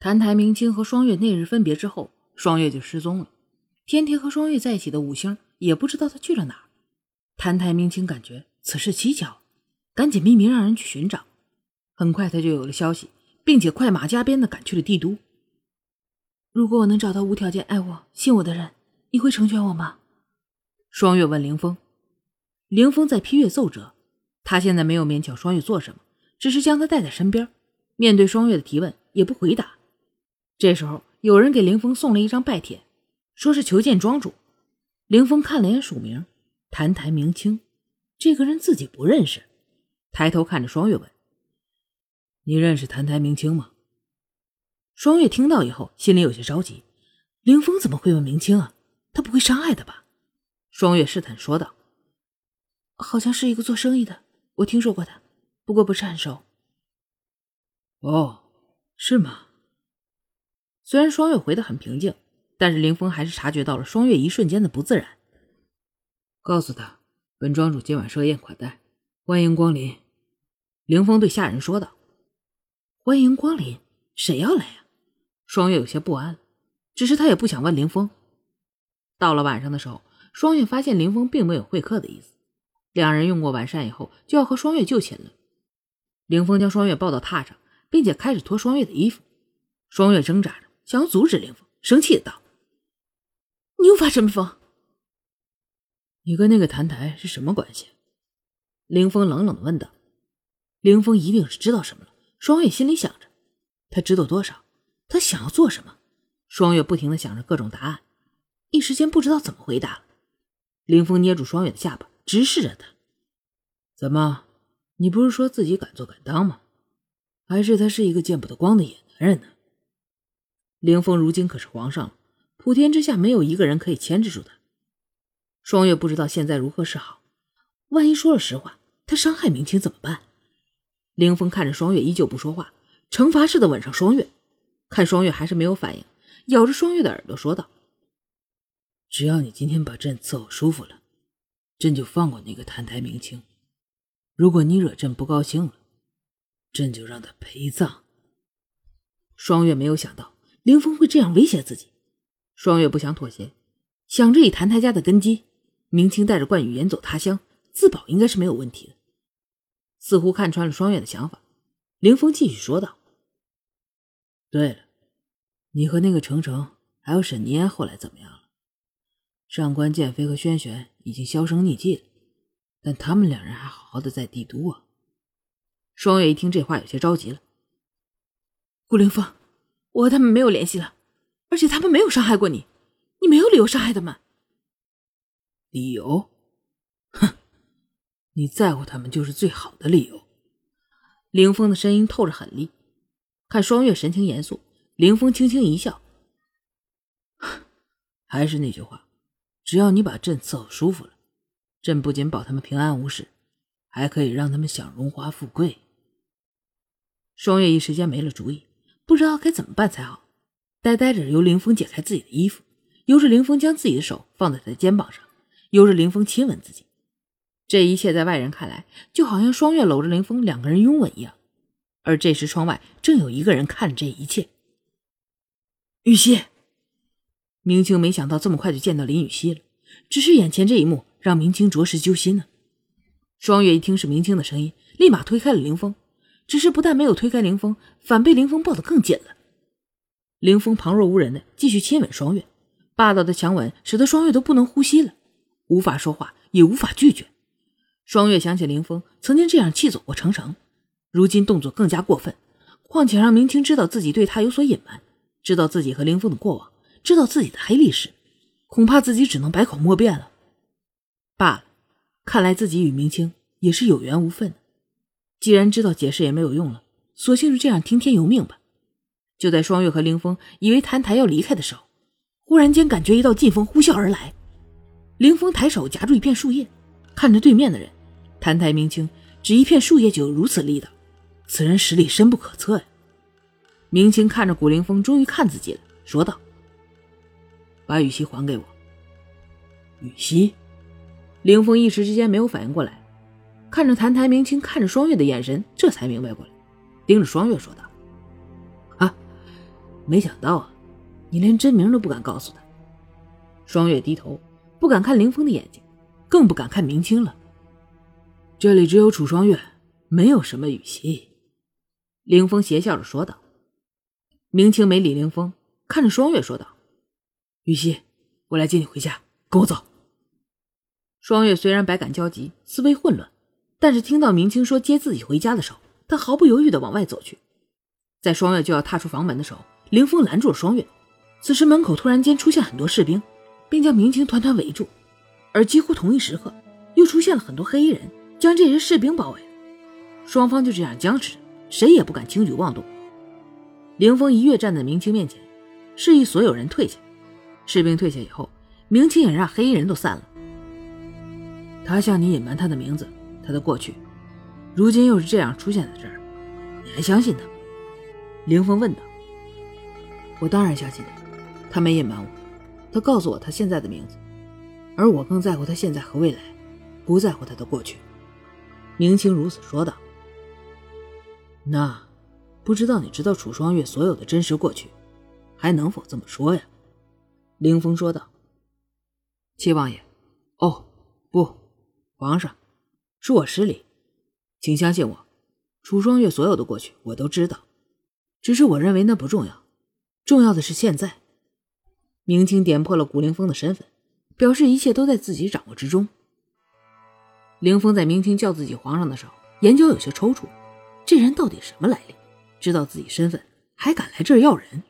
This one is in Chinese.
谭台明清和双月那日分别之后，双月就失踪了。天天和双月在一起的五星也不知道他去了哪儿。谭台明清感觉此事蹊跷，赶紧秘密让人去寻找。很快他就有了消息，并且快马加鞭的赶去了帝都。如果我能找到无条件爱我、信我的人，你会成全我吗？双月问凌风。凌风在批阅奏折，他现在没有勉强双月做什么，只是将他带在身边。面对双月的提问，也不回答。这时候，有人给凌峰送了一张拜帖，说是求见庄主。凌峰看了眼署名，谭台明清，这个人自己不认识。抬头看着双月问：“你认识谭台明清吗？”双月听到以后，心里有些着急。凌峰怎么会问明清啊？他不会伤害的吧？双月试探说道：“好像是一个做生意的，我听说过他，不过不是很熟。”哦，是吗？虽然双月回的很平静，但是林峰还是察觉到了双月一瞬间的不自然。告诉他，本庄主今晚设宴款待，欢迎光临。林峰对下人说道：“欢迎光临，谁要来呀？”双月有些不安，只是他也不想问林峰。到了晚上的时候，双月发现林峰并没有会客的意思。两人用过晚膳以后，就要和双月就寝了。林峰将双月抱到榻上，并且开始脱双月的衣服。双月挣扎着。想要阻止林峰，生气的道：“你又发什么疯？你跟那个谭台是什么关系？”林峰冷冷的问道。林峰一定是知道什么了。双月心里想着，他知道多少？他想要做什么？双月不停的想着各种答案，一时间不知道怎么回答了。凌风捏住双月的下巴，直视着他：“怎么？你不是说自己敢做敢当吗？还是他是一个见不得光的野男人呢？”凌风如今可是皇上了，普天之下没有一个人可以牵制住他。双月不知道现在如何是好，万一说了实话，他伤害明清怎么办？凌风看着双月依旧不说话，惩罚似的吻上双月，看双月还是没有反应，咬着双月的耳朵说道：“只要你今天把朕伺候舒服了，朕就放过那个谭台明清；如果你惹朕不高兴了，朕就让他陪葬。”双月没有想到。凌风会这样威胁自己，双月不想妥协，想着以谭台家的根基，明清带着冠羽远走他乡，自保应该是没有问题的。似乎看穿了双月的想法，凌风继续说道：“对了，你和那个程程还有沈凝后来怎么样了？上官剑飞和轩轩已经销声匿迹了，但他们两人还好好的在帝都啊。”双月一听这话，有些着急了：“顾凌风。”我和他们没有联系了，而且他们没有伤害过你，你没有理由伤害他们。理由？哼，你在乎他们就是最好的理由。凌风的声音透着狠厉，看双月神情严肃，凌风轻轻一笑。还是那句话，只要你把朕伺候舒服了，朕不仅保他们平安无事，还可以让他们享荣华富贵。双月一时间没了主意。不知道该怎么办才好，呆呆着由凌风解开自己的衣服，由着凌风将自己的手放在他的肩膀上，由着凌风亲吻自己。这一切在外人看来，就好像双月搂着凌风两个人拥吻一样。而这时窗外正有一个人看着这一切。雨熙，明清没想到这么快就见到林雨熙了，只是眼前这一幕让明清着实揪心呢。双月一听是明清的声音，立马推开了凌风。只是不但没有推开凌风，反被凌风抱得更紧了。凌风旁若无人的继续亲吻双月，霸道的强吻使得双月都不能呼吸了，无法说话，也无法拒绝。双月想起凌风曾经这样气走过程程，如今动作更加过分。况且让明清知道自己对他有所隐瞒，知道自己和凌风的过往，知道自己的黑历史，恐怕自己只能百口莫辩了。罢了，看来自己与明清也是有缘无分。既然知道解释也没有用了，索性就这样听天由命吧。就在双月和凌风以为谭台要离开的时候，忽然间感觉一道劲风呼啸而来。凌风抬手夹住一片树叶，看着对面的人，谭台明清只一片树叶就有如此力道，此人实力深不可测呀。明清看着古凌风，终于看自己了，说道：“把雨熙还给我。”雨熙，凌风一时之间没有反应过来。看着谭台明清看着双月的眼神，这才明白过来，盯着双月说道：“啊，没想到啊，你连真名都不敢告诉他。双月低头，不敢看林峰的眼睛，更不敢看明清了。这里只有楚双月，没有什么雨西。凌峰邪笑着说道。明清没理凌峰，看着双月说道：“雨西，我来接你回家，跟我走。”双月虽然百感交集，思维混乱，但是听到明清说接自己回家的时候，他毫不犹豫的往外走去。在双月就要踏出房门的时候，凌风拦住了双月。此时门口突然间出现很多士兵，并将明清团团围住，而几乎同一时刻，又出现了很多黑衣人，将这些士兵包围。双方就这样僵持着，谁也不敢轻举妄动。凌风一跃站在明清面前，示意所有人退下。士兵退下以后，明清也让黑衣人都散了。他向你隐瞒他的名字，他的过去，如今又是这样出现在这儿，你还相信他吗？凌风问道：“我当然相信他，他没隐瞒我，他告诉我他现在的名字，而我更在乎他现在和未来，不在乎他的过去。”明清如此说道。那，不知道你知道楚双月所有的真实过去，还能否这么说呀？凌风说道。七王爷，哦，不，皇上，是我失礼，请相信我，楚双月所有的过去我都知道。只是我认为那不重要，重要的是现在。明清点破了古凌风的身份，表示一切都在自己掌握之中。凌风在明清叫自己皇上的时候，眼角有些抽搐。这人到底什么来历？知道自己身份还敢来这儿要人？